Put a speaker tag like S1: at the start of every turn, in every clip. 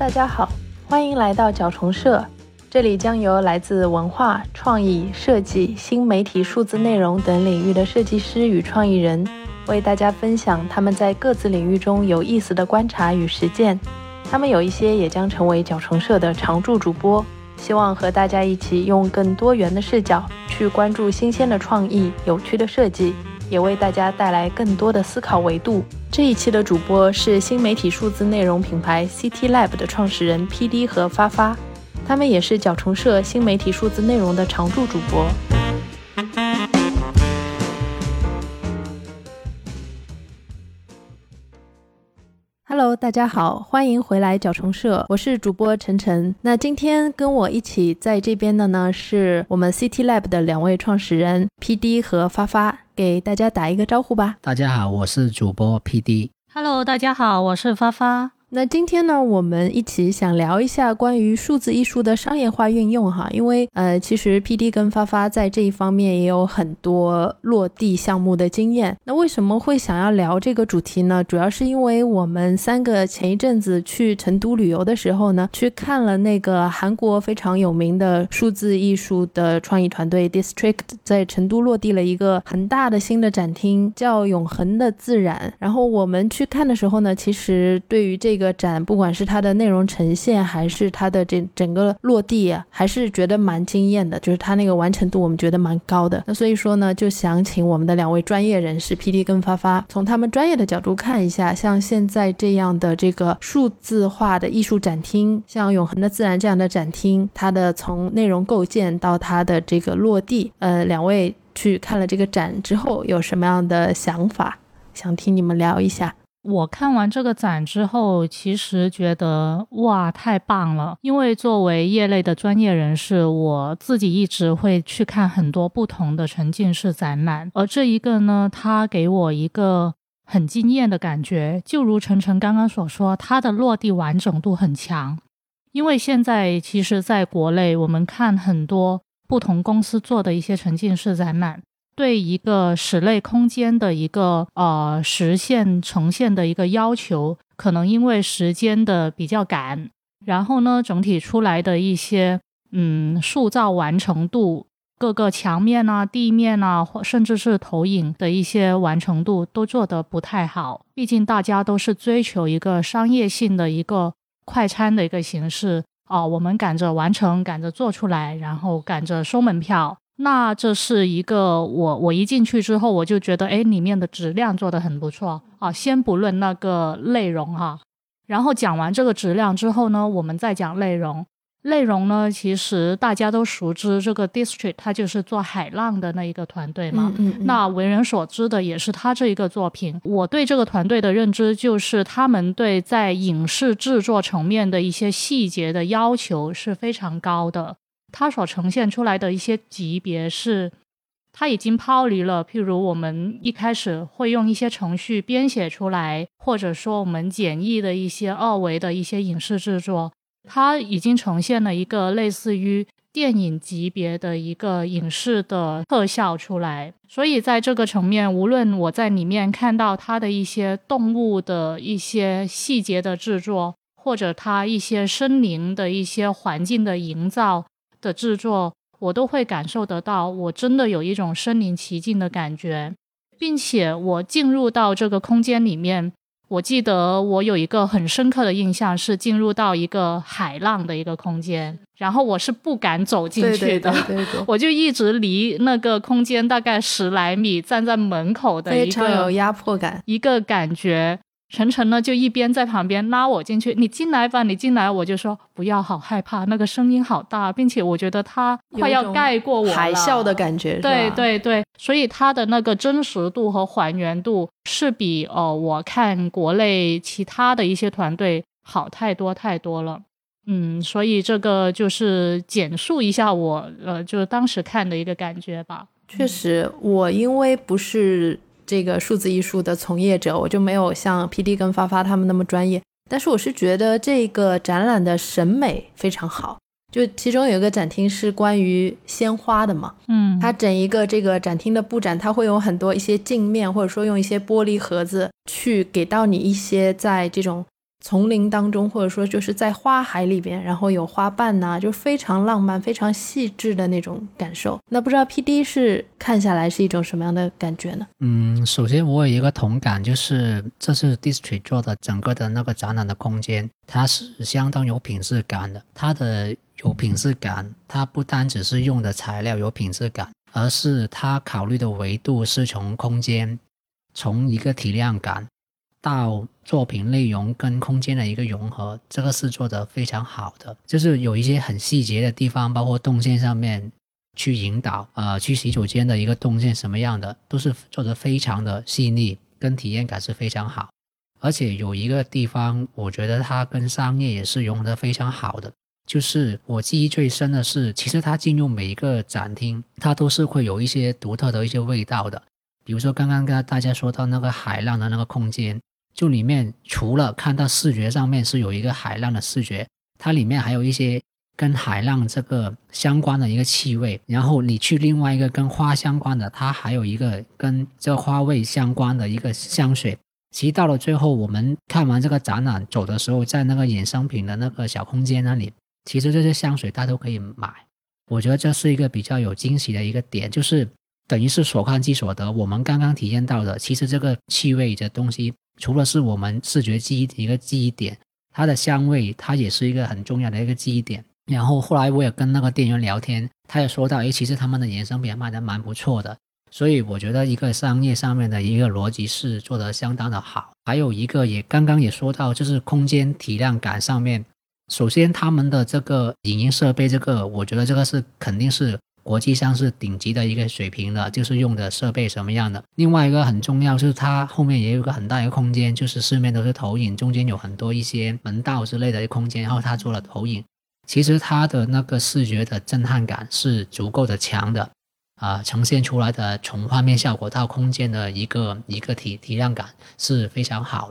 S1: 大家好，欢迎来到角虫社，这里将由来自文化创意、设计、新媒体、数字内容等领域的设计师与创意人，为大家分享他们在各自领域中有意思的观察与实践。他们有一些也将成为角虫社的常驻主播，希望和大家一起用更多元的视角去关注新鲜的创意、有趣的设计。也为大家带来更多的思考维度。这一期的主播是新媒体数字内容品牌 CT Lab 的创始人 PD 和发发，他们也是角虫社新媒体数字内容的常驻主播。Hello，大家好，欢迎回来角虫社，我是主播晨晨。那今天跟我一起在这边的呢，是我们 CT Lab 的两位创始人 PD 和发发，给大家打一个招呼吧。
S2: 大家好，我是主播 PD。
S3: Hello，大家好，我是发发。
S1: 那今天呢，我们一起想聊一下关于数字艺术的商业化运用哈，因为呃，其实 P D 跟发发在这一方面也有很多落地项目的经验。那为什么会想要聊这个主题呢？主要是因为我们三个前一阵子去成都旅游的时候呢，去看了那个韩国非常有名的数字艺术的创意团队 District 在成都落地了一个很大的新的展厅，叫永恒的自然。然后我们去看的时候呢，其实对于这个个展，不管是它的内容呈现，还是它的这整个落地，还是觉得蛮惊艳的。就是它那个完成度，我们觉得蛮高的。那所以说呢，就想请我们的两位专业人士 PD 跟发发，从他们专业的角度看一下，像现在这样的这个数字化的艺术展厅，像永恒的自然这样的展厅，它的从内容构建到它的这个落地，呃，两位去看了这个展之后，有什么样的想法？想听你们聊一下。
S3: 我看完这个展之后，其实觉得哇，太棒了！因为作为业内的专业人士，我自己一直会去看很多不同的沉浸式展览，而这一个呢，它给我一个很惊艳的感觉。就如晨晨刚刚所说，它的落地完整度很强。因为现在其实在国内，我们看很多不同公司做的一些沉浸式展览。对一个室内空间的一个呃实现呈现的一个要求，可能因为时间的比较赶，然后呢，整体出来的一些嗯塑造完成度，各个墙面啊、地面啊，或甚至是投影的一些完成度都做得不太好。毕竟大家都是追求一个商业性的一个快餐的一个形式哦，我们赶着完成，赶着做出来，然后赶着收门票。那这是一个我我一进去之后我就觉得哎里面的质量做得很不错啊，先不论那个内容哈，然后讲完这个质量之后呢，我们再讲内容。内容呢，其实大家都熟知这个 District，它就是做海浪的那一个团队嘛。
S1: 嗯嗯。
S3: 那为人所知的也是他这一个作品。我对这个团队的认知就是他们对在影视制作层面的一些细节的要求是非常高的。它所呈现出来的一些级别是，它已经抛离了，譬如我们一开始会用一些程序编写出来，或者说我们简易的一些二维的一些影视制作，它已经呈现了一个类似于电影级别的一个影视的特效出来。所以在这个层面，无论我在里面看到它的一些动物的一些细节的制作，或者它一些森林的一些环境的营造。的制作，我都会感受得到，我真的有一种身临其境的感觉，并且我进入到这个空间里面，我记得我有一个很深刻的印象是进入到一个海浪的一个空间，然后我是不敢走进去的，我就一直离那个空间大概十来米，站在门口的一个
S1: 有压迫感
S3: 一个感觉。晨晨呢，就一边在旁边拉我进去，你进来吧，你进来，我就说不要，好害怕，那个声音好大，并且我觉得他快要盖过我
S1: 海啸的感觉，
S3: 对对对，所以它的那个真实度和还原度是比哦，我看国内其他的一些团队好太多太多了，嗯，所以这个就是简述一下我呃，就是当时看的一个感觉吧。
S1: 确实，我因为不是。这个数字艺术的从业者，我就没有像 P D 跟发发他们那么专业，但是我是觉得这个展览的审美非常好。就其中有一个展厅是关于鲜花的嘛，
S3: 嗯，
S1: 它整一个这个展厅的布展，它会有很多一些镜面，或者说用一些玻璃盒子去给到你一些在这种丛林当中，或者说就是在花海里边，然后有花瓣呐，就非常浪漫、非常细致的那种感受。那不知道 P D 是看下来是一种什么样的感觉呢？
S2: 嗯，首先我有一个同感，就是这是 District 做的整个的那个展览的空间，它是相当有品质感的。它的有品质感，它不单只是用的材料有品质感，而是它考虑的维度是从空间，从一个体量感。到作品内容跟空间的一个融合，这个是做的非常好的。就是有一些很细节的地方，包括动线上面去引导，呃，去洗手间的一个动线什么样的，都是做得非常的细腻，跟体验感是非常好。而且有一个地方，我觉得它跟商业也是融合得非常好的。就是我记忆最深的是，其实它进入每一个展厅，它都是会有一些独特的一些味道的。比如说刚刚跟大家说到那个海浪的那个空间。就里面除了看到视觉上面是有一个海浪的视觉，它里面还有一些跟海浪这个相关的一个气味。然后你去另外一个跟花相关的，它还有一个跟这花味相关的一个香水。其实到了最后，我们看完这个展览走的时候，在那个衍生品的那个小空间那里，其实这些香水大家都可以买。我觉得这是一个比较有惊喜的一个点，就是等于是所看即所得。我们刚刚体验到的，其实这个气味的东西。除了是我们视觉记忆的一个记忆点，它的香味它也是一个很重要的一个记忆点。然后后来我也跟那个店员聊天，他也说到，哎，其实他们的衍生品卖的蛮不错的。所以我觉得一个商业上面的一个逻辑是做的相当的好。还有一个也刚刚也说到，就是空间体量感上面，首先他们的这个影音设备，这个我觉得这个是肯定是。国际上是顶级的一个水平了，就是用的设备什么样的。另外一个很重要是它后面也有个很大一个空间，就是四面都是投影，中间有很多一些门道之类的空间，然后它做了投影。其实它的那个视觉的震撼感是足够的强的，啊，呈现出来的从画面效果到空间的一个一个体体量感是非常好。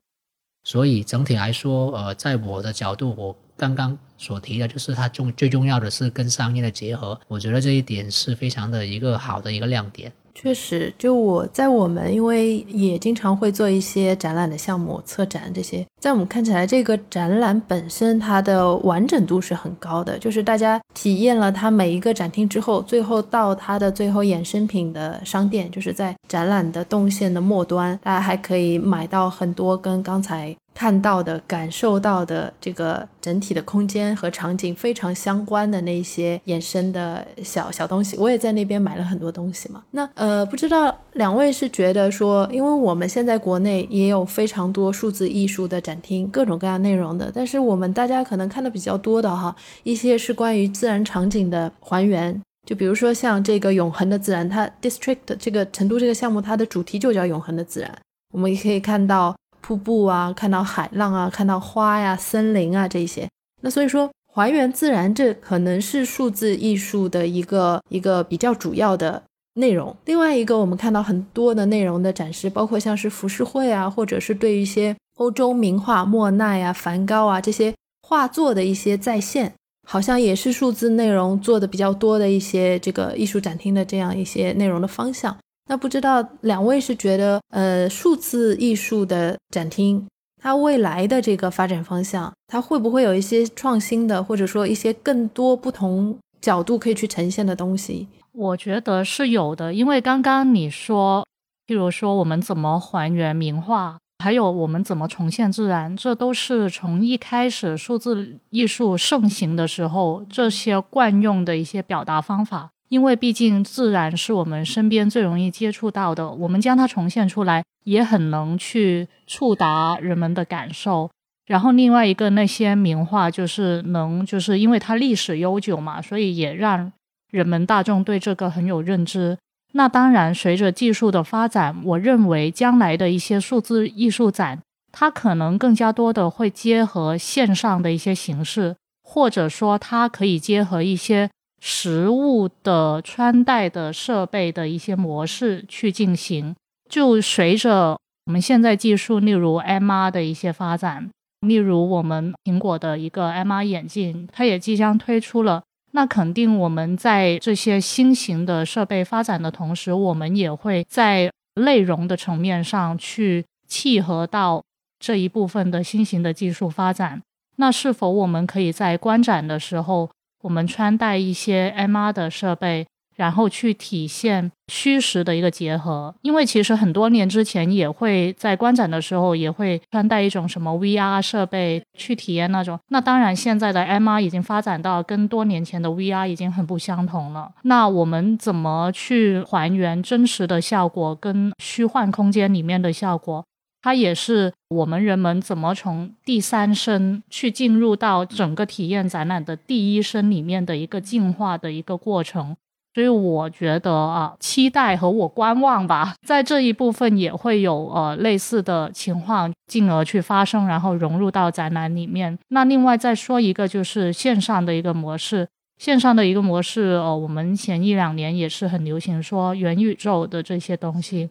S2: 所以整体来说，呃，在我的角度，我。刚刚所提的就是它重最重要的是跟商业的结合，我觉得这一点是非常的一个好的一个亮点。
S1: 确实，就我在我们因为也经常会做一些展览的项目、策展这些，在我们看起来，这个展览本身它的完整度是很高的。就是大家体验了它每一个展厅之后，最后到它的最后衍生品的商店，就是在展览的动线的末端，大家还可以买到很多跟刚才。看到的、感受到的这个整体的空间和场景非常相关的那些衍生的小小东西，我也在那边买了很多东西嘛。那呃，不知道两位是觉得说，因为我们现在国内也有非常多数字艺术的展厅，各种各样内容的，但是我们大家可能看的比较多的哈，一些是关于自然场景的还原，就比如说像这个永恒的自然，它 District 这个成都这个项目，它的主题就叫永恒的自然，我们也可以看到。瀑布啊，看到海浪啊，看到花呀、森林啊这些，那所以说还原自然，这可能是数字艺术的一个一个比较主要的内容。另外一个，我们看到很多的内容的展示，包括像是浮世绘啊，或者是对一些欧洲名画莫奈啊、梵高啊这些画作的一些再现，好像也是数字内容做的比较多的一些这个艺术展厅的这样一些内容的方向。那不知道两位是觉得，呃，数字艺术的展厅，它未来的这个发展方向，它会不会有一些创新的，或者说一些更多不同角度可以去呈现的东西？
S3: 我觉得是有的，因为刚刚你说，譬如说我们怎么还原名画，还有我们怎么重现自然，这都是从一开始数字艺术盛行的时候，这些惯用的一些表达方法。因为毕竟自然是我们身边最容易接触到的，我们将它重现出来，也很能去触达人们的感受。然后另外一个那些名画，就是能，就是因为它历史悠久嘛，所以也让人们大众对这个很有认知。那当然，随着技术的发展，我认为将来的一些数字艺术展，它可能更加多的会结合线上的一些形式，或者说它可以结合一些。实物的穿戴的设备的一些模式去进行，就随着我们现在技术，例如 MR 的一些发展，例如我们苹果的一个 MR 眼镜，它也即将推出了。那肯定我们在这些新型的设备发展的同时，我们也会在内容的层面上去契合到这一部分的新型的技术发展。那是否我们可以在观展的时候，我们穿戴一些 MR 的设备？然后去体现虚实的一个结合，因为其实很多年之前也会在观展的时候也会穿戴一种什么 VR 设备去体验那种。那当然，现在的 MR 已经发展到跟多年前的 VR 已经很不相同了。那我们怎么去还原真实的效果跟虚幻空间里面的效果？它也是我们人们怎么从第三身去进入到整个体验展览的第一身里面的一个进化的一个过程。所以我觉得啊，期待和我观望吧，在这一部分也会有呃类似的情况，进而去发生，然后融入到展览里面。那另外再说一个，就是线上的一个模式，线上的一个模式，呃，我们前一两年也是很流行说元宇宙的这些东西。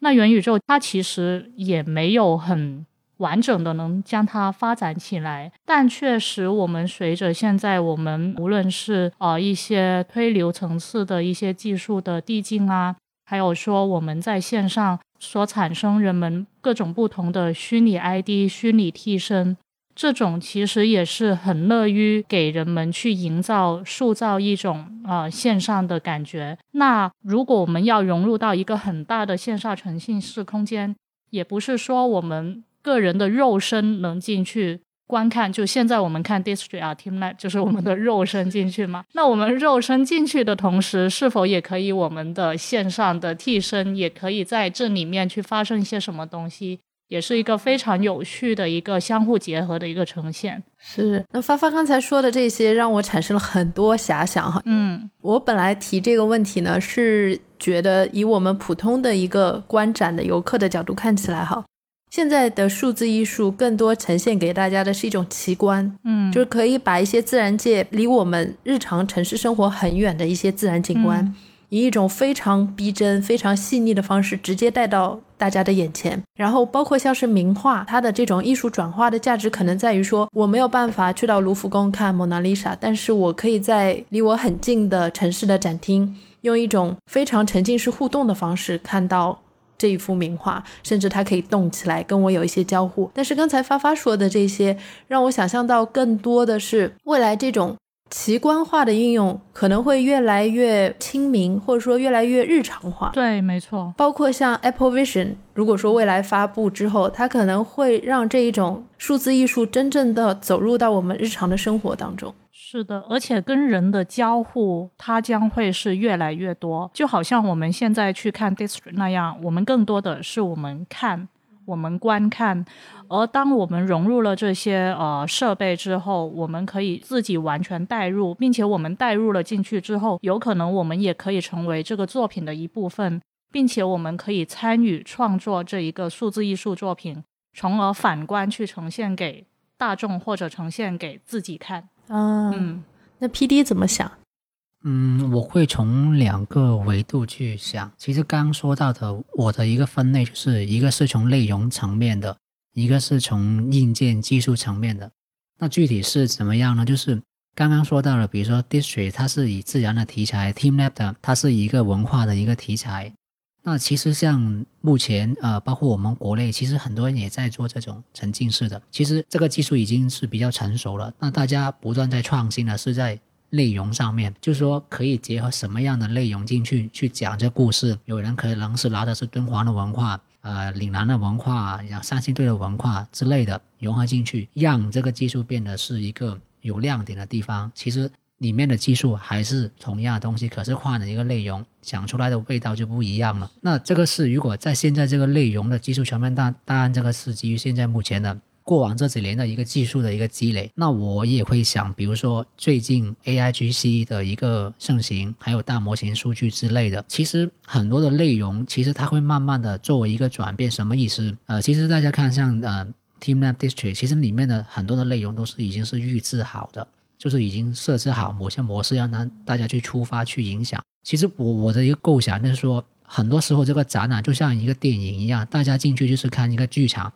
S3: 那元宇宙它其实也没有很。完整的能将它发展起来，但确实，我们随着现在我们无论是呃一些推流层次的一些技术的递进啊，还有说我们在线上所产生人们各种不同的虚拟 ID、虚拟替身，这种其实也是很乐于给人们去营造、塑造一种呃线上的感觉。那如果我们要融入到一个很大的线上沉浸式空间，也不是说我们。个人的肉身能进去观看，就现在我们看 District 啊，Team Lab 就是我们的肉身进去嘛。那我们肉身进去的同时，是否也可以我们的线上的替身也可以在这里面去发生一些什么东西，也是一个非常有趣的一个相互结合的一个呈现。
S1: 是，那发发刚才说的这些让我产生了很多遐想哈。
S3: 嗯，
S1: 我本来提这个问题呢，是觉得以我们普通的一个观展的游客的角度看起来哈。现在的数字艺术更多呈现给大家的是一种奇观，
S3: 嗯，
S1: 就是可以把一些自然界离我们日常城市生活很远的一些自然景观，以一种非常逼真、非常细腻的方式直接带到大家的眼前。然后包括像是名画，它的这种艺术转化的价值可能在于说，我没有办法去到卢浮宫看蒙娜丽莎，但是我可以在离我很近的城市的展厅，用一种非常沉浸式互动的方式看到。这一幅名画，甚至它可以动起来，跟我有一些交互。但是刚才发发说的这些，让我想象到更多的是未来这种奇观化的应用可能会越来越亲民，或者说越来越日常化。
S3: 对，没错。
S1: 包括像 Apple Vision，如果说未来发布之后，它可能会让这一种数字艺术真正的走入到我们日常的生活当中。
S3: 是的，而且跟人的交互，它将会是越来越多。就好像我们现在去看 District 那样，我们更多的是我们看，我们观看。而当我们融入了这些呃设备之后，我们可以自己完全带入，并且我们带入了进去之后，有可能我们也可以成为这个作品的一部分，并且我们可以参与创作这一个数字艺术作品，从而反观去呈现给大众或者呈现给自己看。
S1: 嗯，那 P D 怎么想？
S2: 嗯，我会从两个维度去想。其实刚说到的，我的一个分类就是一个是从内容层面的，一个是从硬件技术层面的。那具体是怎么样呢？就是刚刚说到了，比如说 District，它是以自然的题材；Team Lab 的，它是一个文化的一个题材。那其实像目前呃，包括我们国内，其实很多人也在做这种沉浸式的。其实这个技术已经是比较成熟了。那大家不断在创新的是在内容上面，就是说可以结合什么样的内容进去去讲这故事。有人可能是拿的是敦煌的文化，呃，岭南的文化，像三星堆的文化之类的融合进去，让这个技术变得是一个有亮点的地方。其实。里面的技术还是同样的东西，可是换了一个内容，讲出来的味道就不一样了。那这个是如果在现在这个内容的技术全面，大当然这个是基于现在目前的过往这几年的一个技术的一个积累。那我也会想，比如说最近 A I G C 的一个盛行，还有大模型数据之类的，其实很多的内容其实它会慢慢的作为一个转变。什么意思？呃，其实大家看像呃 Team Lab District，其实里面的很多的内容都是已经是预制好的。就是已经设置好某些模式，让它大家去出发去影响。其实我我的一个构想就是说，很多时候这个展览就像一个电影一样，大家进去就是看一个剧场。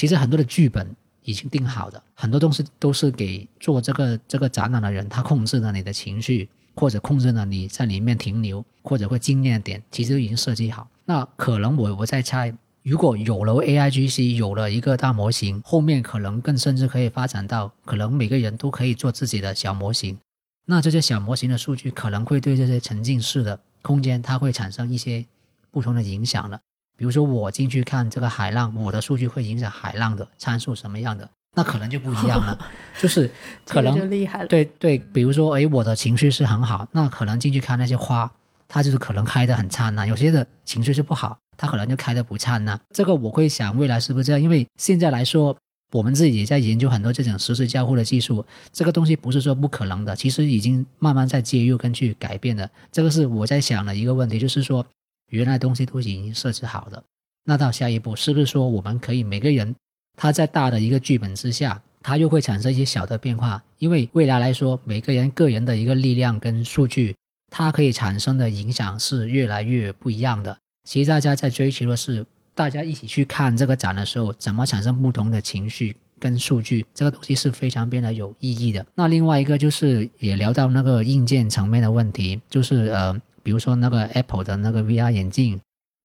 S2: 其实很多的剧本已经定好的，很多东西都是给做这个这个展览的人，他控制了你的情绪，或者控制了你在里面停留，或者会惊艳点，其实已经设计好。那可能我我在猜，如果有了 AIGC，有了一个大模型，后面可能更甚至可以发展到，可能每个人都可以做自己的小模型。那这些小模型的数据可能会对这些沉浸式的空间，它会产生一些不同的影响了。比如说我进去看这个海浪，我的数据会影响海浪的参数什么样的，那可能就不一样了。就是可能
S1: 就厉害了。
S2: 对对，比如说，哎，我的情绪是很好，那可能进去看那些花，它就是可能开的很灿烂；有些的情绪是不好，它可能就开的不灿烂。这个我会想，未来是不是这样？因为现在来说，我们自己也在研究很多这种实时交互的技术，这个东西不是说不可能的，其实已经慢慢在介入跟去改变的。这个是我在想的一个问题，就是说，原来东西都已经设置好的，那到下一步是不是说我们可以每个人他在大的一个剧本之下？他又会产生一些小的变化，因为未来来说，每个人个人的一个力量跟数据，它可以产生的影响是越来越不一样的。其实大家在追求的是，大家一起去看这个展的时候，怎么产生不同的情绪跟数据，这个东西是非常变得有意义的。那另外一个就是也聊到那个硬件层面的问题，就是呃，比如说那个 Apple 的那个 VR 眼镜，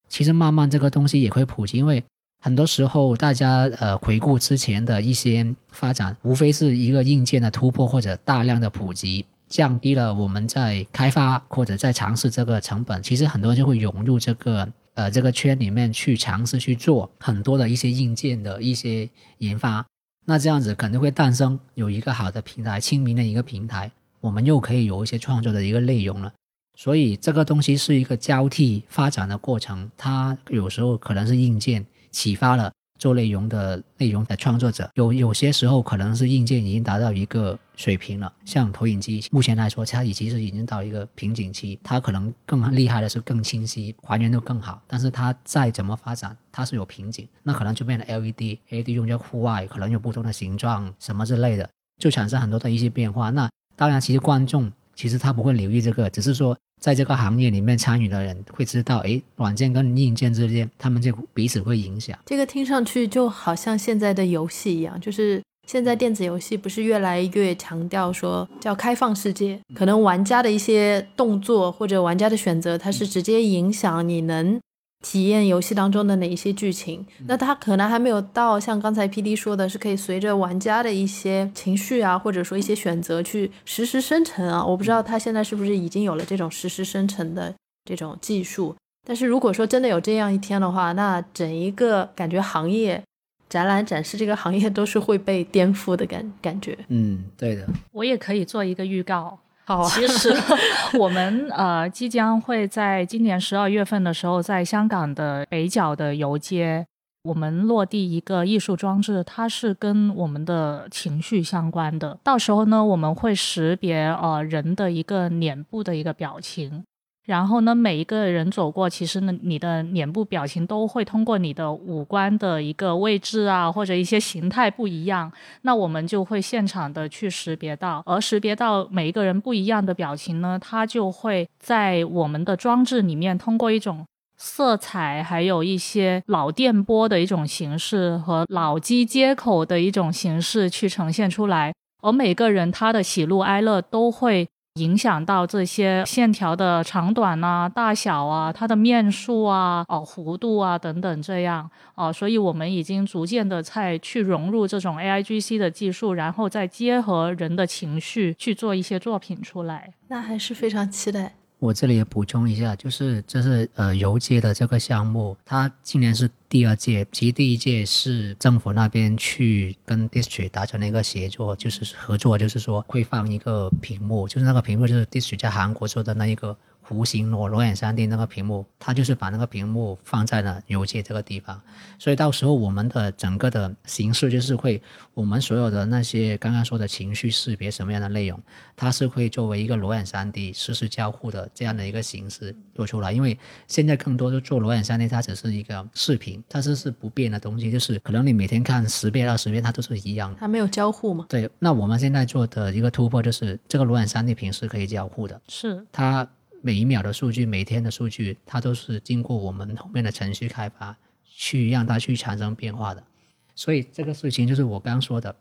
S2: 其实慢慢这个东西也会普及，因为。很多时候，大家呃回顾之前的一些发展，无非是一个硬件的突破或者大量的普及，降低了我们在开发或者在尝试这个成本。其实很多人就会融入这个呃这个圈里面去尝试去做很多的一些硬件的一些研发。那这样子肯定会诞生有一个好的平台，亲民的一个平台，我们又可以有一些创作的一个内容了。所以这个东西是一个交替发展的过程，它有时候可能是硬件。启发了做内容的内容的创作者，有有些时候可能是硬件已经达到一个水平了，像投影机，目前来说它已经是已经到一个瓶颈期，它可能更厉害的是更清晰，还原度更好，但是它再怎么发展，它是有瓶颈，那可能就变成 LED，LED 用在户外，可能有不同的形状什么之类的，就产生很多的一些变化。那当然，其实观众其实他不会留意这个，只是说。在这个行业里面参与的人会知道，哎，软件跟硬件之间，他们就彼此会影响。
S1: 这个听上去就好像现在的游戏一样，就是现在电子游戏不是越来越强调说叫开放世界，可能玩家的一些动作或者玩家的选择，它是直接影响你能。体验游戏当中的哪一些剧情？那它可能还没有到像刚才 P D 说的，是可以随着玩家的一些情绪啊，或者说一些选择去实时生成啊。我不知道它现在是不是已经有了这种实时生成的这种技术。但是如果说真的有这样一天的话，那整一个感觉行业展览展示这个行业都是会被颠覆的感感觉。
S2: 嗯，对的。
S3: 我也可以做一个预告。
S1: 好，
S3: 其实我们呃即将会在今年十二月份的时候，在香港的北角的游街，我们落地一个艺术装置，它是跟我们的情绪相关的。到时候呢，我们会识别呃人的一个脸部的一个表情。然后呢，每一个人走过，其实呢，你的脸部表情都会通过你的五官的一个位置啊，或者一些形态不一样，那我们就会现场的去识别到，而识别到每一个人不一样的表情呢，它就会在我们的装置里面通过一种色彩，还有一些脑电波的一种形式和脑机接口的一种形式去呈现出来，而每个人他的喜怒哀乐都会。影响到这些线条的长短啊、大小啊、它的面数啊、哦弧度啊等等这样哦，所以我们已经逐渐的在去融入这种 A I G C 的技术，然后再结合人的情绪去做一些作品出来。
S1: 那还是非常期待。
S2: 我这里也补充一下，就是这是呃游街的这个项目，它今年是第二届，其实第一届是政府那边去跟 District 达成了一个协作，就是合作，就是说会放一个屏幕，就是那个屏幕就是 District 在韩国做的那一个。弧形裸裸眼三 D 那个屏幕，它就是把那个屏幕放在了游街这个地方，所以到时候我们的整个的形式就是会，我们所有的那些刚刚说的情绪识别什么样的内容，它是会作为一个裸眼三 D 实时交互的这样的一个形式做出来。因为现在更多的做裸眼三 D，它只是一个视频，它是是不变的东西，就是可能你每天看十遍二十遍，它都是一样的。
S1: 它没有交互吗？
S2: 对，那我们现在做的一个突破就是这个裸眼三 D 屏是可以交互的，
S3: 是
S2: 它。每一秒的数据，每天的数据，它都是经过我们后面的程序开发，去让它去产生变化的。所以这个事情就是我刚刚说的，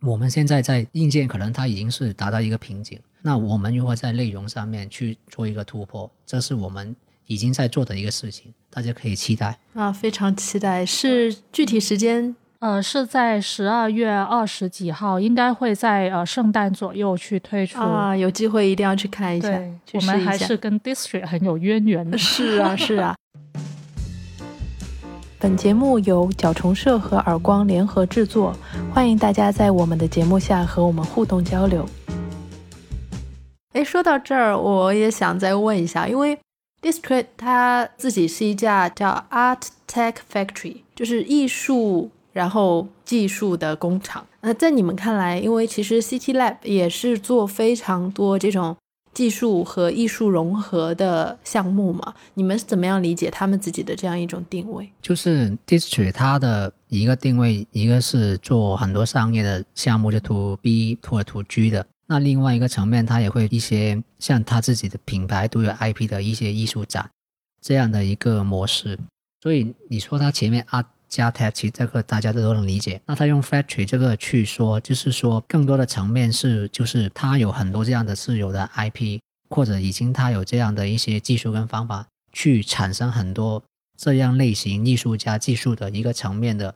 S2: 我们现在在硬件可能它已经是达到一个瓶颈，那我们如何在内容上面去做一个突破？这是我们已经在做的一个事情，大家可以期待
S1: 啊，非常期待。是具体时间？
S3: 呃，是在十二月二十几号，应该会在呃圣诞左右去推出
S1: 啊。有机会一定要去看一下。
S3: 我们还是跟 District 很有渊源的。
S1: 是啊，是啊。本节目由角虫社和耳光联合制作，欢迎大家在我们的节目下和我们互动交流。哎，说到这儿，我也想再问一下，因为 District 它自己是一家叫 Art Tech Factory，就是艺术然后技术的工厂。那在你们看来，因为其实 CT Lab 也是做非常多这种。技术和艺术融合的项目嘛，你们是怎么样理解他们自己的这样一种定位？
S2: 就是 District 它的一个定位，一个是做很多商业的项目，就 To B 或者 To G 的。那另外一个层面，它也会一些像它自己的品牌都有 IP 的一些艺术展这样的一个模式。所以你说它前面啊。加 tech，这个大家都都能理解。那他用 factory 这个去说，就是说更多的层面是，就是他有很多这样的自有的 IP，或者已经他有这样的一些技术跟方法，去产生很多这样类型艺术家技术的一个层面的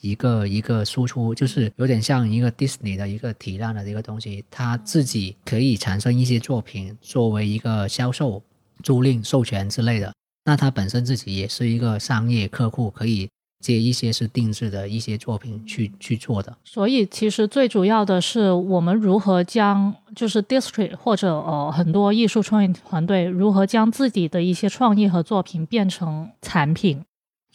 S2: 一个一个输出，就是有点像一个 Disney 的一个体量的一个东西，他自己可以产生一些作品作为一个销售、租赁、授权之类的。那他本身自己也是一个商业客户，可以。接一些是定制的一些作品去去做的，
S3: 所以其实最主要的是我们如何将就是 district 或者呃很多艺术创意团队如何将自己的一些创意和作品变成产品。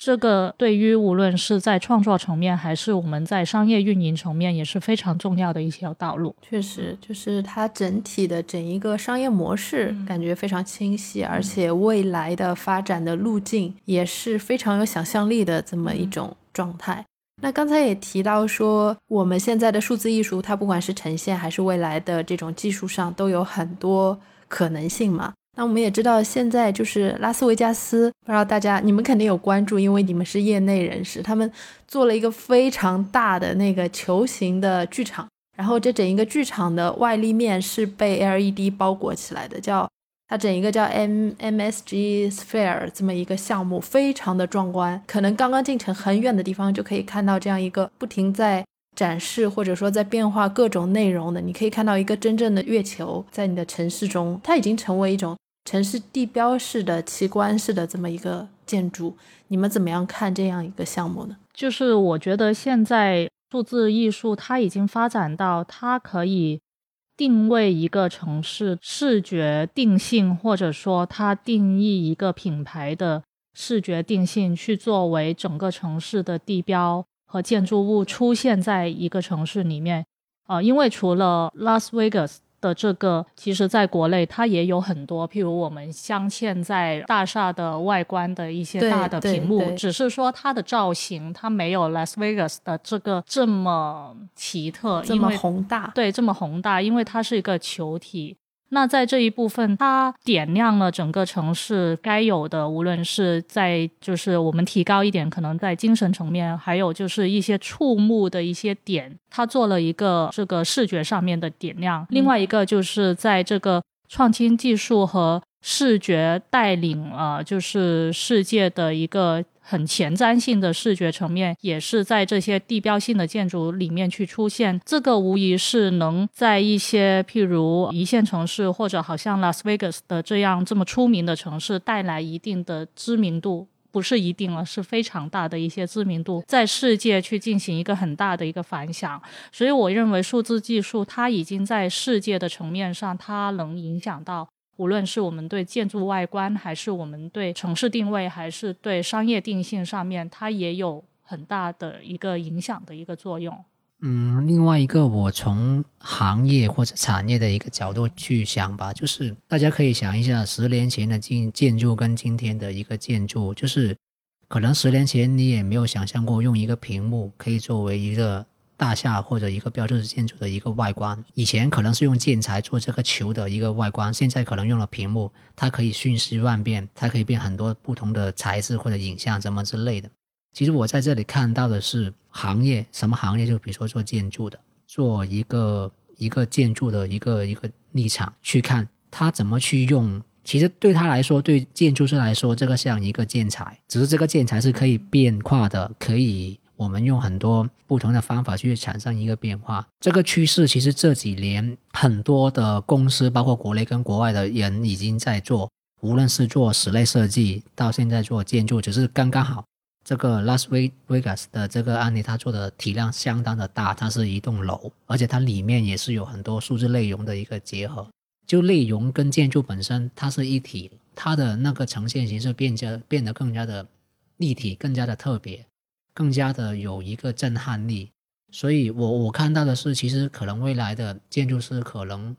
S3: 这个对于无论是在创作层面，还是我们在商业运营层面，也是非常重要的一条道路。
S1: 确实，就是它整体的整一个商业模式感觉非常清晰，而且未来的发展的路径也是非常有想象力的这么一种状态。那刚才也提到说，我们现在的数字艺术，它不管是呈现还是未来的这种技术上，都有很多可能性嘛。那我们也知道，现在就是拉斯维加斯，不知道大家你们肯定有关注，因为你们是业内人士。他们做了一个非常大的那个球形的剧场，然后这整一个剧场的外立面是被 LED 包裹起来的，叫它整一个叫 M MSG Sphere 这么一个项目，非常的壮观。可能刚刚进城很远的地方就可以看到这样一个不停在。展示或者说在变化各种内容的，你可以看到一个真正的月球在你的城市中，它已经成为一种城市地标式的奇观式的这么一个建筑。你们怎么样看这样一个项目呢？
S3: 就是我觉得现在数字艺术它已经发展到它可以定位一个城市视觉定性，或者说它定义一个品牌的视觉定性，去作为整个城市的地标。和建筑物出现在一个城市里面，啊，因为除了拉斯维加斯的这个，其实在国内它也有很多，譬如我们镶嵌在大厦的外观的一些大的屏幕，只是说它的造型它没有 Las Vegas 的这个这么奇特，
S1: 这么宏大，
S3: 对，这么宏大，因为它是一个球体。那在这一部分，它点亮了整个城市该有的，无论是在就是我们提高一点，可能在精神层面，还有就是一些触目的一些点，它做了一个这个视觉上面的点亮。另外一个就是在这个创新技术和视觉带领啊，就是世界的一个。很前瞻性的视觉层面，也是在这些地标性的建筑里面去出现。这个无疑是能在一些譬如一线城市或者好像 Las Vegas 的这样这么出名的城市带来一定的知名度，不是一定了，是非常大的一些知名度，在世界去进行一个很大的一个反响。所以我认为数字技术它已经在世界的层面上，它能影响到。无论是我们对建筑外观，还是我们对城市定位，还是对商业定性上面，它也有很大的一个影响的一个作用。
S2: 嗯，另外一个，我从行业或者产业的一个角度去想吧，就是大家可以想一下，十年前的建建筑跟今天的一个建筑，就是可能十年前你也没有想象过用一个屏幕可以作为一个。大厦或者一个标志建筑的一个外观，以前可能是用建材做这个球的一个外观，现在可能用了屏幕，它可以瞬息万变，它可以变很多不同的材质或者影像什么之类的。其实我在这里看到的是行业，什么行业？就比如说做建筑的，做一个一个建筑的一个一个立场去看，它怎么去用其实对他来说，对建筑师来说，这个像一个建材，只是这个建材是可以变化的，可以我们用很多不同的方法去产生一个变化。这个趋势其实这几年很多的公司，包括国内跟国外的人已经在做，无论是做室内设计，到现在做建筑，只是刚刚好。这个 Las Vegas 的这个案例，它做的体量相当的大，它是一栋楼，而且它里面也是有很多数字内容的一个结合。就内容跟建筑本身，它是一体，它的那个呈现形式变加变得更加的立体，更加的特别，更加的有一个震撼力。所以我我看到的是，其实可能未来的建筑师可能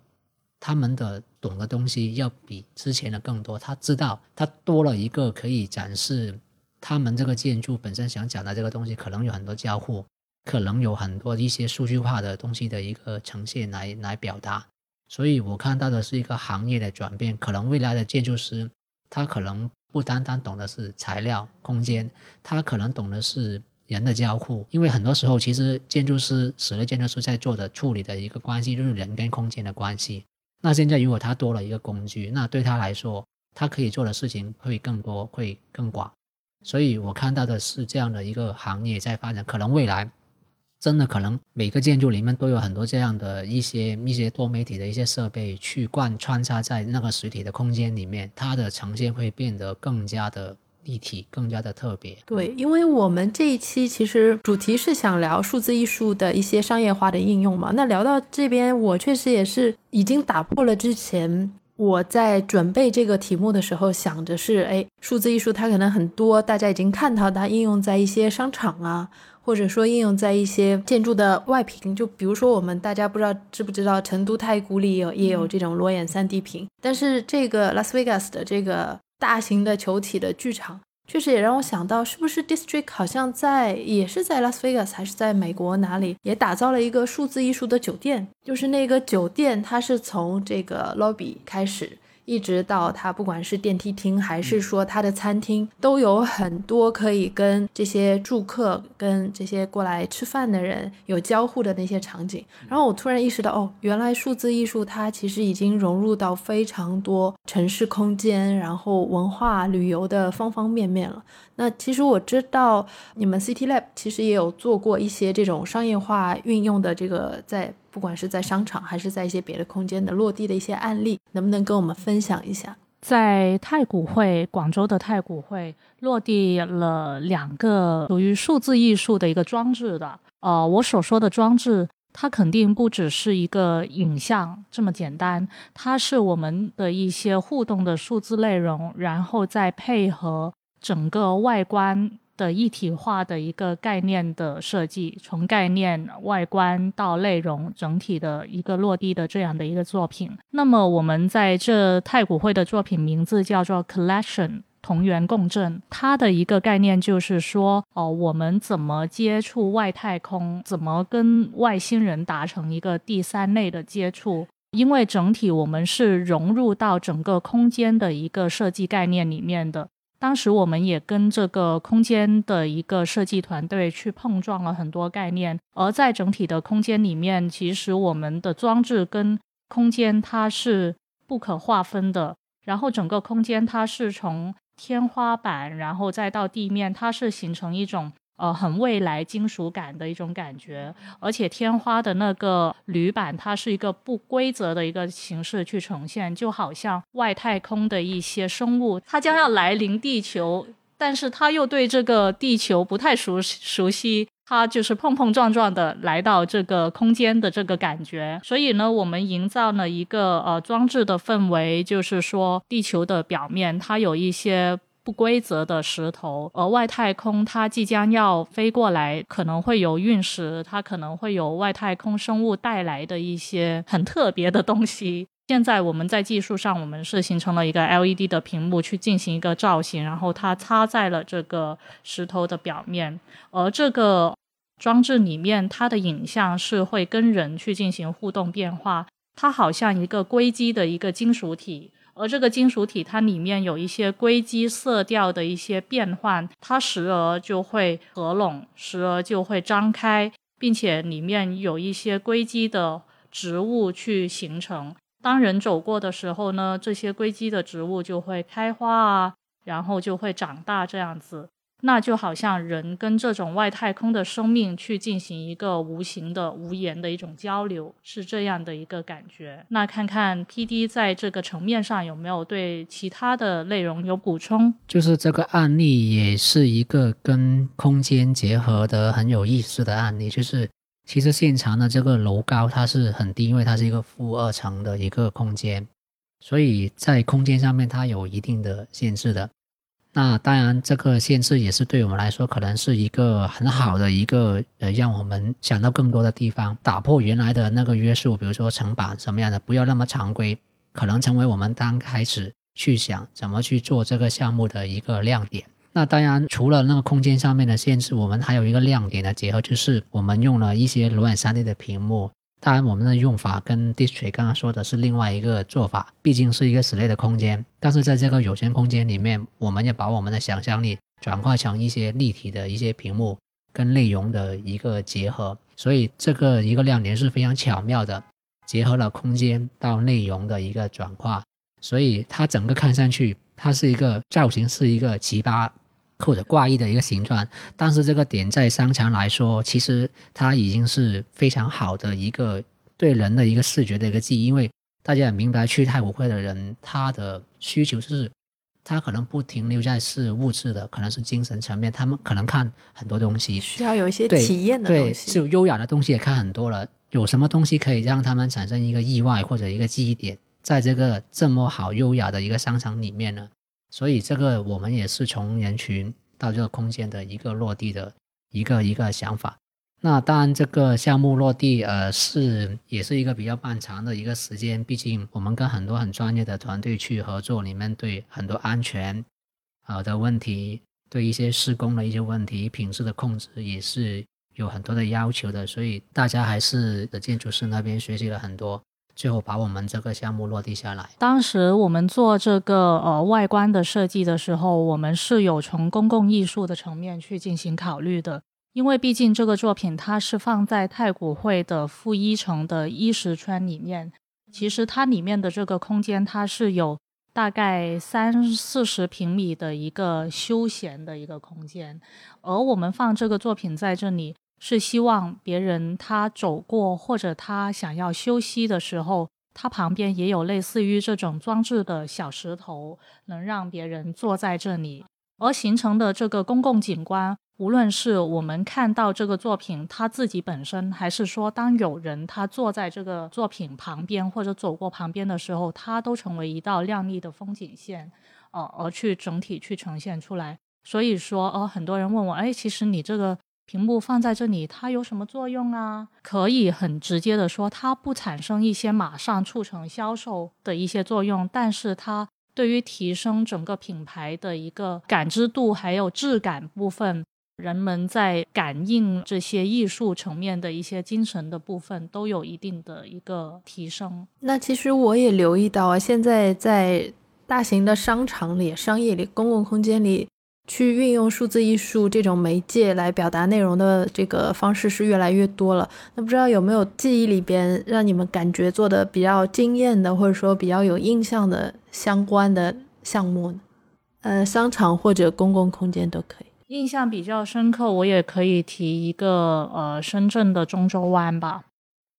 S2: 他们的懂的东西要比之前的更多，他知道他多了一个可以展示他们这个建筑本身想讲的这个东西，可能有很多交互，可能有很多一些数据化的东西的一个呈现来来表达。所以我看到的是一个行业的转变，可能未来的建筑师，他可能不单单懂的是材料、空间，他可能懂的是人的交互。因为很多时候，其实建筑师、室内建筑师在做的处理的一个关系，就是人跟空间的关系。那现在如果他多了一个工具，那对他来说，他可以做的事情会更多，会更广。所以我看到的是这样的一个行业在发展，可能未来。真的可能每个建筑里面都有很多这样的一些一些多媒体的一些设备去贯穿插在那个实体的空间里面，它的呈现会变得更加的立体，更加的特别。
S1: 对，因为我们这一期其实主题是想聊数字艺术的一些商业化的应用嘛。那聊到这边，我确实也是已经打破了之前我在准备这个题目的时候想着是，哎，数字艺术它可能很多，大家已经看到它应用在一些商场啊。或者说应用在一些建筑的外屏，就比如说我们大家不知道知不知道，成都太古里有也有这种裸眼 3D 屏，但是这个 Las Vegas 的这个大型的球体的剧场，确实也让我想到，是不是 District 好像在也是在 Las Vegas 还是在美国哪里也打造了一个数字艺术的酒店，就是那个酒店它是从这个 lobby 开始。一直到它，不管是电梯厅还是说它的餐厅，都有很多可以跟这些住客、跟这些过来吃饭的人有交互的那些场景。然后我突然意识到，哦，原来数字艺术它其实已经融入到非常多城市空间、然后文化旅游的方方面面了。那其实我知道你们 City Lab 其实也有做过一些这种商业化运用的这个在。不管是在商场还是在一些别的空间的落地的一些案例，能不能跟我们分享一下？
S3: 在太古汇，广州的太古汇落地了两个属于数字艺术的一个装置的。呃，我所说的装置，它肯定不只是一个影像这么简单，它是我们的一些互动的数字内容，然后再配合整个外观。的一体化的一个概念的设计，从概念、外观到内容，整体的一个落地的这样的一个作品。那么我们在这太古汇的作品名字叫做 Collection 同源共振，它的一个概念就是说，哦，我们怎么接触外太空，怎么跟外星人达成一个第三类的接触？因为整体我们是融入到整个空间的一个设计概念里面的。当时我们也跟这个空间的一个设计团队去碰撞了很多概念，而在整体的空间里面，其实我们的装置跟空间它是不可划分的，然后整个空间它是从天花板，然后再到地面，它是形成一种。呃，很未来金属感的一种感觉，而且天花的那个铝板，它是一个不规则的一个形式去呈现，就好像外太空的一些生物，它将要来临地球，但是它又对这个地球不太熟熟悉，它就是碰碰撞撞的来到这个空间的这个感觉。所以呢，我们营造了一个呃装置的氛围，就是说地球的表面它有一些。不规则的石头，而外太空它即将要飞过来，可能会有陨石，它可能会有外太空生物带来的一些很特别的东西。现在我们在技术上，我们是形成了一个 LED 的屏幕去进行一个造型，然后它插在了这个石头的表面，而这个装置里面它的影像是会跟人去进行互动变化，它好像一个硅基的一个金属体。而这个金属体，它里面有一些硅基色调的一些变换，它时而就会合拢，时而就会张开，并且里面有一些硅基的植物去形成。当人走过的时候呢，这些硅基的植物就会开花啊，然后就会长大这样子。那就好像人跟这种外太空的生命去进行一个无形的、无言的一种交流，是这样的一个感觉。那看看 P D 在这个层面上有没有对其他的内容有补充？
S2: 就是这个案例也是一个跟空间结合的很有意思的案例。就是其实现场的这个楼高它是很低，因为它是一个负二层的一个空间，所以在空间上面它有一定的限制的。那当然，这个限制也是对我们来说，可能是一个很好的一个呃，让我们想到更多的地方，打破原来的那个约束，比如说层板什么样的，不要那么常规，可能成为我们刚开始去想怎么去做这个项目的一个亮点。那当然，除了那个空间上面的限制，我们还有一个亮点的结合，就是我们用了一些裸眼 3D 的屏幕。当然，我们的用法跟 District 刚刚说的是另外一个做法，毕竟是一个室内的空间。但是在这个有限空间里面，我们要把我们的想象力转化成一些立体的一些屏幕跟内容的一个结合，所以这个一个亮点是非常巧妙的，结合了空间到内容的一个转化，所以它整个看上去，它是一个造型是一个奇葩。或者怪异的一个形状，但是这个点在商场来说，其实它已经是非常好的一个对人的一个视觉的一个记忆。因为大家也明白，去太古汇的人，他的需求是，他可能不停留在是物质的，可能是精神层面，他们可能看很多东西，
S1: 需要有一些体验的
S2: 东西，就优雅的东西也看很多了。有什么东西可以让他们产生一个意外或者一个记忆点，在这个这么好优雅的一个商场里面呢？所以这个我们也是从人群到这个空间的一个落地的一个一个想法。那当然，这个项目落地呃是也是一个比较漫长的一个时间，毕竟我们跟很多很专业的团队去合作，里面对很多安全啊的问题，对一些施工的一些问题、品质的控制也是有很多的要求的。所以大家还是的建筑师那边学习了很多。最后把我们这个项目落地下来。
S3: 当时我们做这个呃外观的设计的时候，我们是有从公共艺术的层面去进行考虑的，因为毕竟这个作品它是放在太古汇的负一层的衣食圈里面，其实它里面的这个空间它是有大概三四十平米的一个休闲的一个空间，而我们放这个作品在这里。是希望别人他走过或者他想要休息的时候，他旁边也有类似于这种装置的小石头，能让别人坐在这里。而形成的这个公共景观，无论是我们看到这个作品它自己本身，还是说当有人他坐在这个作品旁边或者走过旁边的时候，它都成为一道亮丽的风景线，呃，而去整体去呈现出来。所以说，呃，很多人问我，哎，其实你这个。屏幕放在这里，它有什么作用啊？可以很直接的说，它不产生一些马上促成销售的一些作用，但是它对于提升整个品牌的一个感知度还有质感部分，人们在感应这些艺术层面的一些精神的部分，都有一定的一个提升。
S1: 那其实我也留意到啊，现在在大型的商场里、商业里、公共空间里。去运用数字艺术这种媒介来表达内容的这个方式是越来越多了。那不知道有没有记忆里边让你们感觉做的比较惊艳的，或者说比较有印象的相关的项目呢？呃，商场或者公共空间都可以。
S3: 印象比较深刻，我也可以提一个呃，深圳的中洲湾吧。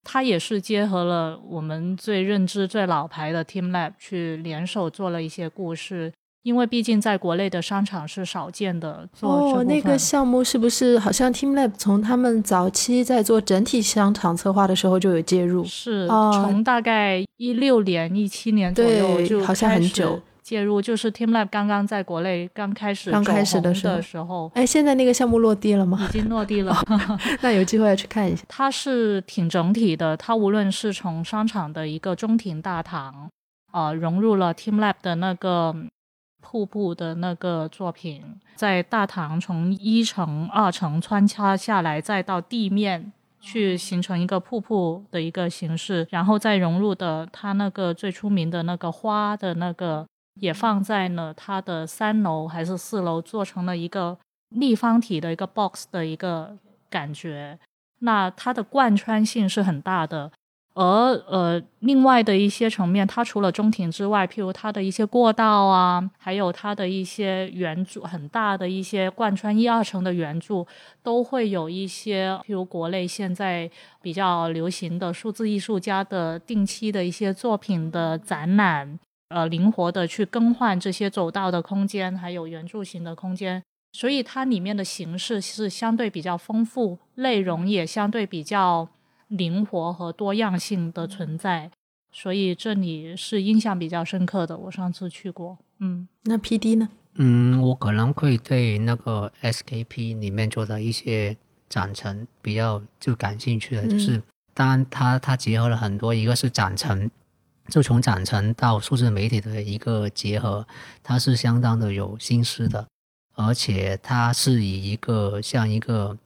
S3: 它也是结合了我们最认知、最老牌的 Team Lab 去联手做了一些故事。因为毕竟在国内的商场是少见的。
S1: 哦，那个项目是不是好像 Team Lab 从他们早期在做整体商场策划的时候就有介入？
S3: 是，从大概一六年、一七年左右就
S1: 好像很久
S3: 介入，就是 Team Lab 刚刚在国内刚开始
S1: 刚开始
S3: 的
S1: 时
S3: 候。
S1: 哎，现在那个项目落地了吗？
S3: 已经落地了，
S1: 那有机会要去看一下。
S3: 它是挺整体的，它无论是从商场的一个中庭大堂，啊，融入了 Team Lab 的那个。瀑布的那个作品，在大堂从一层、二层穿插下来，再到地面去形成一个瀑布的一个形式，然后再融入的它那个最出名的那个花的那个，也放在了它的三楼还是四楼，做成了一个立方体的一个 box 的一个感觉。那它的贯穿性是很大的。而呃，另外的一些层面，它除了中庭之外，譬如它的一些过道啊，还有它的一些圆柱，很大的一些贯穿一二层的圆柱，都会有一些譬如国内现在比较流行的数字艺术家的定期的一些作品的展览，呃，灵活的去更换这些走道的空间，还有圆柱形的空间，所以它里面的形式是相对比较丰富，内容也相对比较。灵活和多样性的存在，所以这里是印象比较深刻的。我上次去过，嗯，
S1: 那 P D 呢？
S2: 嗯，我可能会对那个 S K P 里面做的一些展陈比较就感兴趣的，就是当然它它结合了很多，一个是展陈，就从展陈到数字媒体的一个结合，它是相当的有心思的，而且它是以一个像一个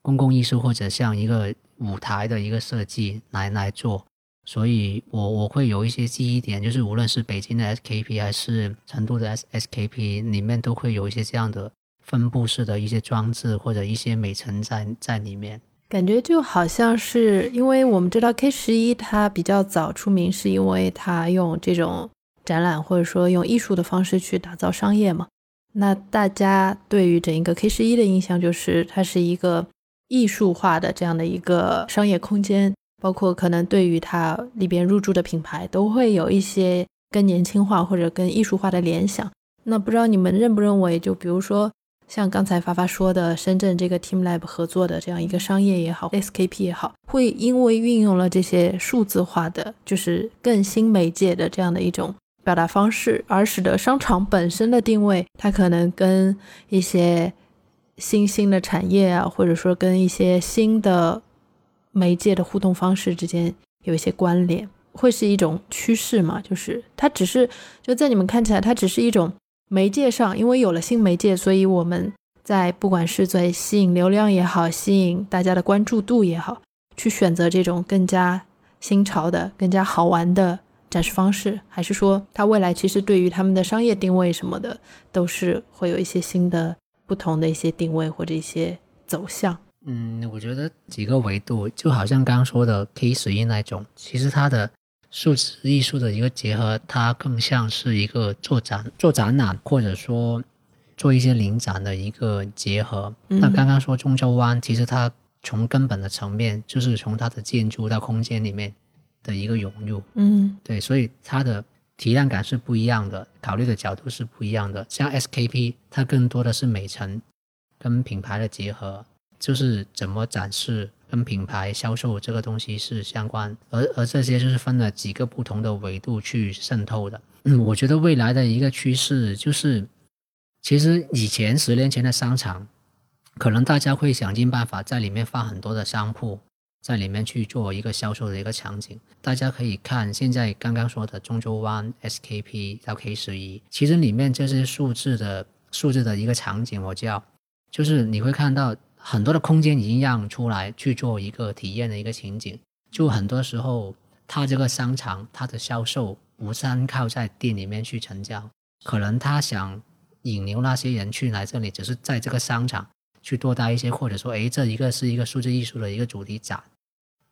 S2: 公共艺术或者像一个。舞台的一个设计来来做，所以我我会有一些记忆点，就是无论是北京的 SKP 还是成都的 SSKP 里面，都会有一些这样的分布式的一些装置或者一些美陈在在里面。
S1: 感觉就好像是，因为我们知道 K 十一它比较早出名，是因为它用这种展览或者说用艺术的方式去打造商业嘛。那大家对于整一个 K 十一的印象就是它是一个。艺术化的这样的一个商业空间，包括可能对于它里边入驻的品牌，都会有一些更年轻化或者更艺术化的联想。那不知道你们认不认为，就比如说像刚才发发说的，深圳这个 TeamLab 合作的这样一个商业也好，SKP 也好，会因为运用了这些数字化的，就是更新媒介的这样的一种表达方式，而使得商场本身的定位，它可能跟一些。新兴的产业啊，或者说跟一些新的媒介的互动方式之间有一些关联，会是一种趋势嘛？就是它只是就在你们看起来，它只是一种媒介上，因为有了新媒介，所以我们在不管是在吸引流量也好，吸引大家的关注度也好，去选择这种更加新潮的、更加好玩的展示方式，还是说它未来其实对于他们的商业定位什么的，都是会有一些新的。不同的一些定位或者一些走向，
S2: 嗯，我觉得几个维度，就好像刚刚说的 K 十一那种，其实它的数字艺术的一个结合，它更像是一个做展、做展览，或者说做一些临展的一个结合。那刚刚说中洲湾，其实它从根本的层面，就是从它的建筑到空间里面的一个融入，
S1: 嗯，
S2: 对，所以它的。体量感是不一样的，考虑的角度是不一样的。像 SKP，它更多的是美陈跟品牌的结合，就是怎么展示跟品牌销售这个东西是相关，而而这些就是分了几个不同的维度去渗透的。嗯，我觉得未来的一个趋势就是，其实以前十年前的商场，可能大家会想尽办法在里面放很多的商铺。在里面去做一个销售的一个场景，大家可以看现在刚刚说的中州湾 SKP 到 K 十一，其实里面这些数字的数字的一个场景，我叫就是你会看到很多的空间已经让出来去做一个体验的一个情景。就很多时候，它这个商场它的销售不是靠在店里面去成交，可能他想引流那些人去来这里，只是在这个商场去多待一些，或者说，诶，这一个是一个数字艺术的一个主题展。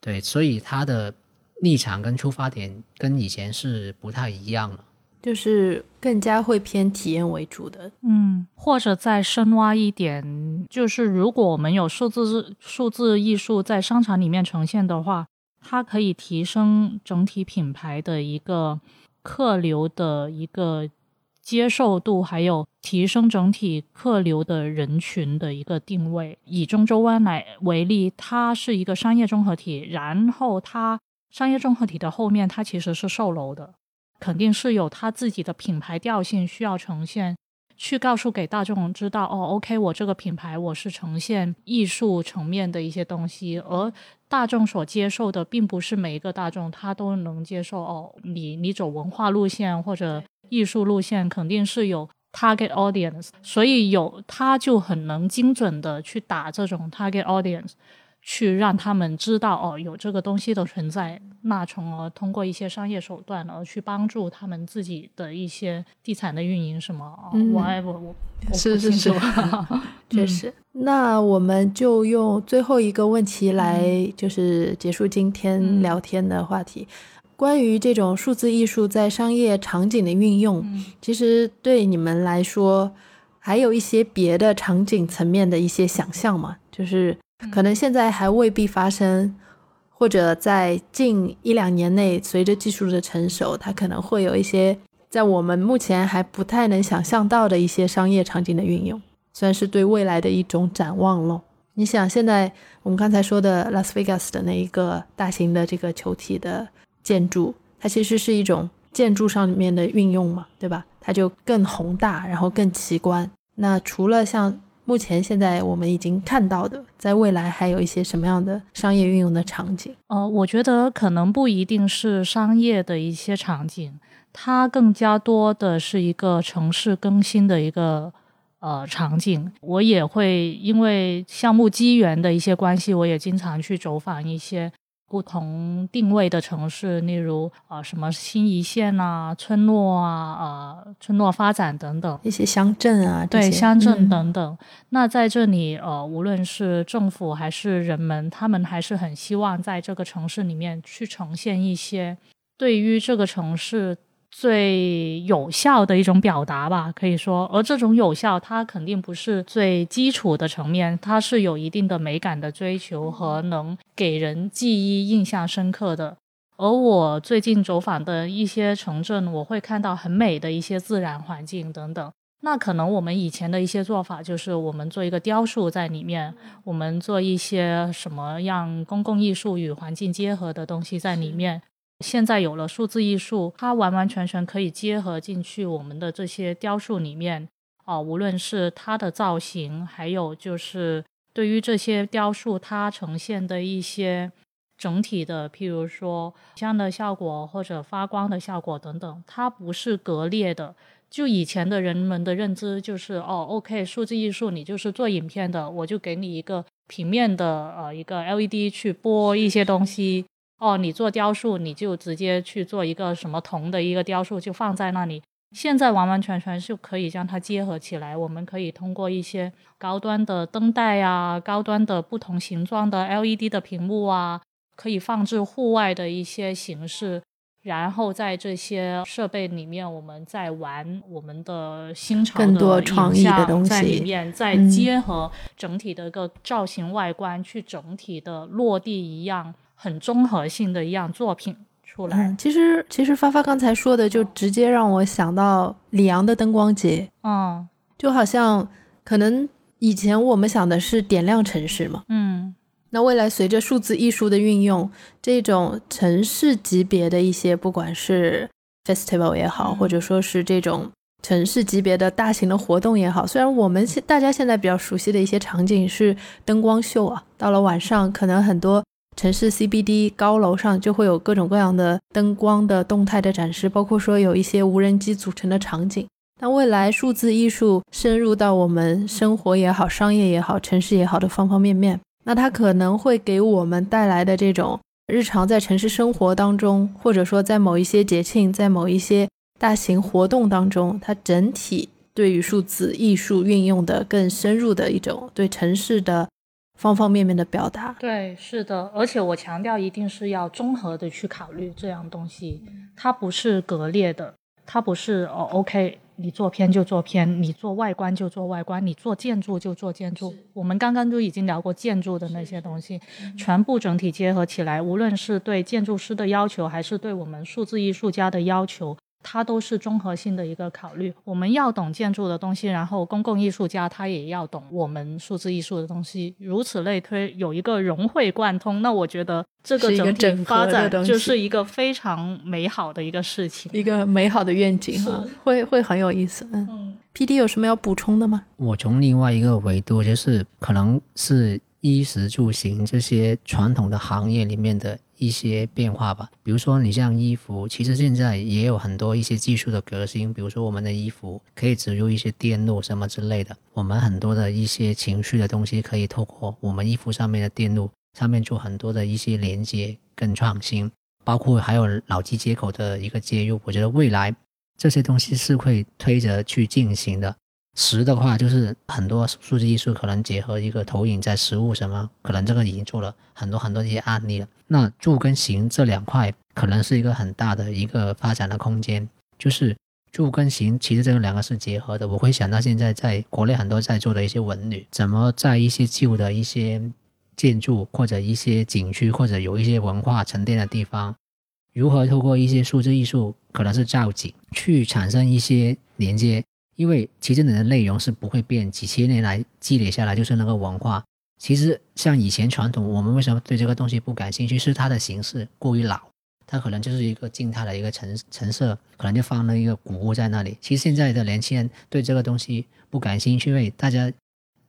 S2: 对，所以他的立场跟出发点跟以前是不太一样了，
S1: 就是更加会偏体验为主的。
S3: 嗯，或者再深挖一点，就是如果我们有数字数字艺术在商场里面呈现的话，它可以提升整体品牌的一个客流的一个。接受度还有提升整体客流的人群的一个定位。以中州湾来为例，它是一个商业综合体，然后它商业综合体的后面，它其实是售楼的，肯定是有它自己的品牌调性需要呈现，去告诉给大众知道哦，OK，我这个品牌我是呈现艺术层面的一些东西，而大众所接受的并不是每一个大众他都能接受哦，你你走文化路线或者。艺术路线肯定是有 target audience，所以有他就很能精准的去打这种 target audience，去让他们知道哦有这个东西的存在，那从而通过一些商业手段而去帮助他们自己的一些地产的运营什么，我我我
S1: 是是是，确实。那我们就用最后一个问题来就是结束今天聊天的话题，关于这种数字艺术在商业场景的运用，其实对你们来说还有一些别的场景层面的一些想象嘛？就是。可能现在还未必发生，或者在近一两年内，随着技术的成熟，它可能会有一些在我们目前还不太能想象到的一些商业场景的运用，算是对未来的一种展望咯。你想，现在我们刚才说的拉斯维加斯的那一个大型的这个球体的建筑，它其实是一种建筑上面的运用嘛，对吧？它就更宏大，然后更奇观。那除了像目前现在我们已经看到的，在未来还有一些什么样的商业运用的场景？
S3: 呃，我觉得可能不一定是商业的一些场景，它更加多的是一个城市更新的一个呃场景。我也会因为项目机缘的一些关系，我也经常去走访一些。不同定位的城市，例如啊什么新一线啊、村落啊、呃村落发展等等
S1: 一些乡镇啊，
S3: 对乡镇等等。那在这里，呃，无论是政府还是人们，他们还是很希望在这个城市里面去呈现一些对于这个城市。最有效的一种表达吧，可以说，而这种有效，它肯定不是最基础的层面，它是有一定的美感的追求和能给人记忆印象深刻的。而我最近走访的一些城镇，我会看到很美的一些自然环境等等。那可能我们以前的一些做法，就是我们做一个雕塑在里面，我们做一些什么样公共艺术与环境结合的东西在里面。现在有了数字艺术，它完完全全可以结合进去我们的这些雕塑里面啊，无论是它的造型，还有就是对于这些雕塑它呈现的一些整体的，譬如说像的效果或者发光的效果等等，它不是割裂的。就以前的人们的认知就是哦，OK，数字艺术你就是做影片的，我就给你一个平面的呃一个 LED 去播一些东西。哦，你做雕塑，你就直接去做一个什么铜的一个雕塑，就放在那里。现在完完全全是可以将它结合起来。我们可以通过一些高端的灯带啊，高端的不同形状的 LED 的屏幕啊，可以放置户外的一些形式。然后在这些设备里面，我们再玩我们的新潮
S1: 的影
S3: 像在里面，再结合整体的一个造型外观，去整体的落地一样。很综合性的一样作品出来。
S1: 其实，其实发发刚才说的，就直接让我想到里昂的灯光节。
S3: 嗯，
S1: 就好像可能以前我们想的是点亮城市嘛。
S3: 嗯，
S1: 那未来随着数字艺术的运用，这种城市级别的一些，不管是 festival 也好，或者说是这种城市级别的大型的活动也好，虽然我们现大家现在比较熟悉的一些场景是灯光秀啊，到了晚上可能很多。城市 CBD 高楼上就会有各种各样的灯光的动态的展示，包括说有一些无人机组成的场景。那未来数字艺术深入到我们生活也好、商业也好、城市也好的方方面面，那它可能会给我们带来的这种日常在城市生活当中，或者说在某一些节庆、在某一些大型活动当中，它整体对于数字艺术运用的更深入的一种对城市的。方方面面的表达，
S3: 对，是的，而且我强调一定是要综合的去考虑这样东西，它不是割裂的，它不是哦，OK，你做片就做片，你做外观就做外观，你做建筑就做建筑。我们刚刚都已经聊过建筑的那些东西，全部整体结合起来，无论是对建筑师的要求，还是对我们数字艺术家的要求。它都是综合性的一个考虑。我们要懂建筑的东西，然后公共艺术家他也要懂我们数字艺术的东西，如此类推，有一个融会贯通。那我觉得这个整体发展就是一个非常美好的一个事情，
S1: 一个美好的愿景啊，会会很有意思。嗯，P D 有什么要补充的吗？
S2: 我从另外一个维度，就是可能是衣食住行这些传统的行业里面的。一些变化吧，比如说你像衣服，其实现在也有很多一些技术的革新，比如说我们的衣服可以植入一些电路什么之类的，我们很多的一些情绪的东西可以透过我们衣服上面的电路上面做很多的一些连接跟创新，包括还有脑机接口的一个接入。我觉得未来这些东西是会推着去进行的。实的话，就是很多数字艺术可能结合一个投影在实物什么，可能这个已经做了很多很多一些案例了。那住跟行这两块可能是一个很大的一个发展的空间。就是住跟行，其实这两个是结合的。我会想到现在在国内很多在做的一些文旅，怎么在一些旧的一些建筑或者一些景区或者有一些文化沉淀的地方，如何透过一些数字艺术，可能是造景，去产生一些连接。因为其实你的内容是不会变，几千年来积累下来就是那个文化。其实像以前传统，我们为什么对这个东西不感兴趣？是它的形式过于老，它可能就是一个静态的一个陈陈设，可能就放了一个古物在那里。其实现在的年轻人对这个东西不感兴趣，因为大家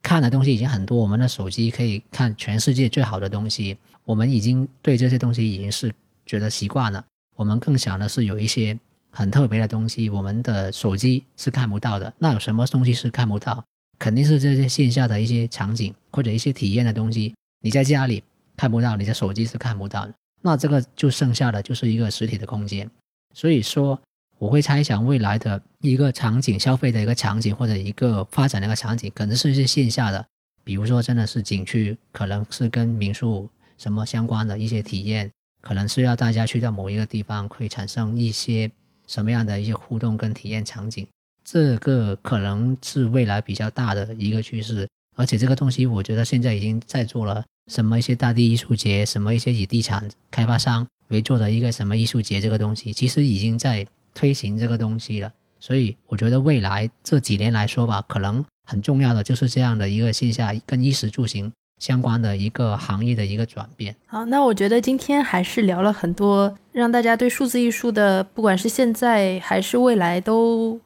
S2: 看的东西已经很多，我们的手机可以看全世界最好的东西，我们已经对这些东西已经是觉得习惯了。我们更想的是有一些。很特别的东西，我们的手机是看不到的。那有什么东西是看不到？肯定是这些线下的一些场景或者一些体验的东西。你在家里看不到，你的手机是看不到的。那这个就剩下的就是一个实体的空间。所以说，我会猜想未来的一个场景、消费的一个场景或者一个发展的一个场景，可能是一些线下的，比如说真的是景区，可能是跟民宿什么相关的一些体验，可能是要大家去到某一个地方会产生一些。什么样的一些互动跟体验场景，这个可能是未来比较大的一个趋势，而且这个东西我觉得现在已经在做了。什么一些大地艺术节，什么一些以地产开发商为做的一个什么艺术节，这个东西其实已经在推行这个东西了。所以我觉得未来这几年来说吧，可能很重要的就是这样的一个线下跟衣食住行。相关的一个行业的一个转变。
S1: 好，那我觉得今天还是聊了很多，让大家对数字艺术的，不管是现在还是未来，都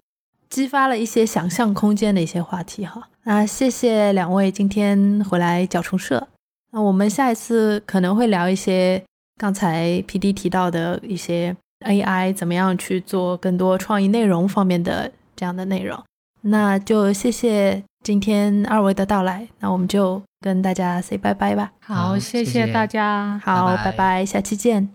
S1: 激发了一些想象空间的一些话题哈。那谢谢两位今天回来角虫社。那我们下一次可能会聊一些刚才 P D 提到的一些 A I 怎么样去做更多创意内容方面的这样的内容。那就谢谢今天二位的到来。那我们就。跟大家 say 拜拜吧。
S3: 好，谢谢大家。
S1: 好，拜拜，下期见。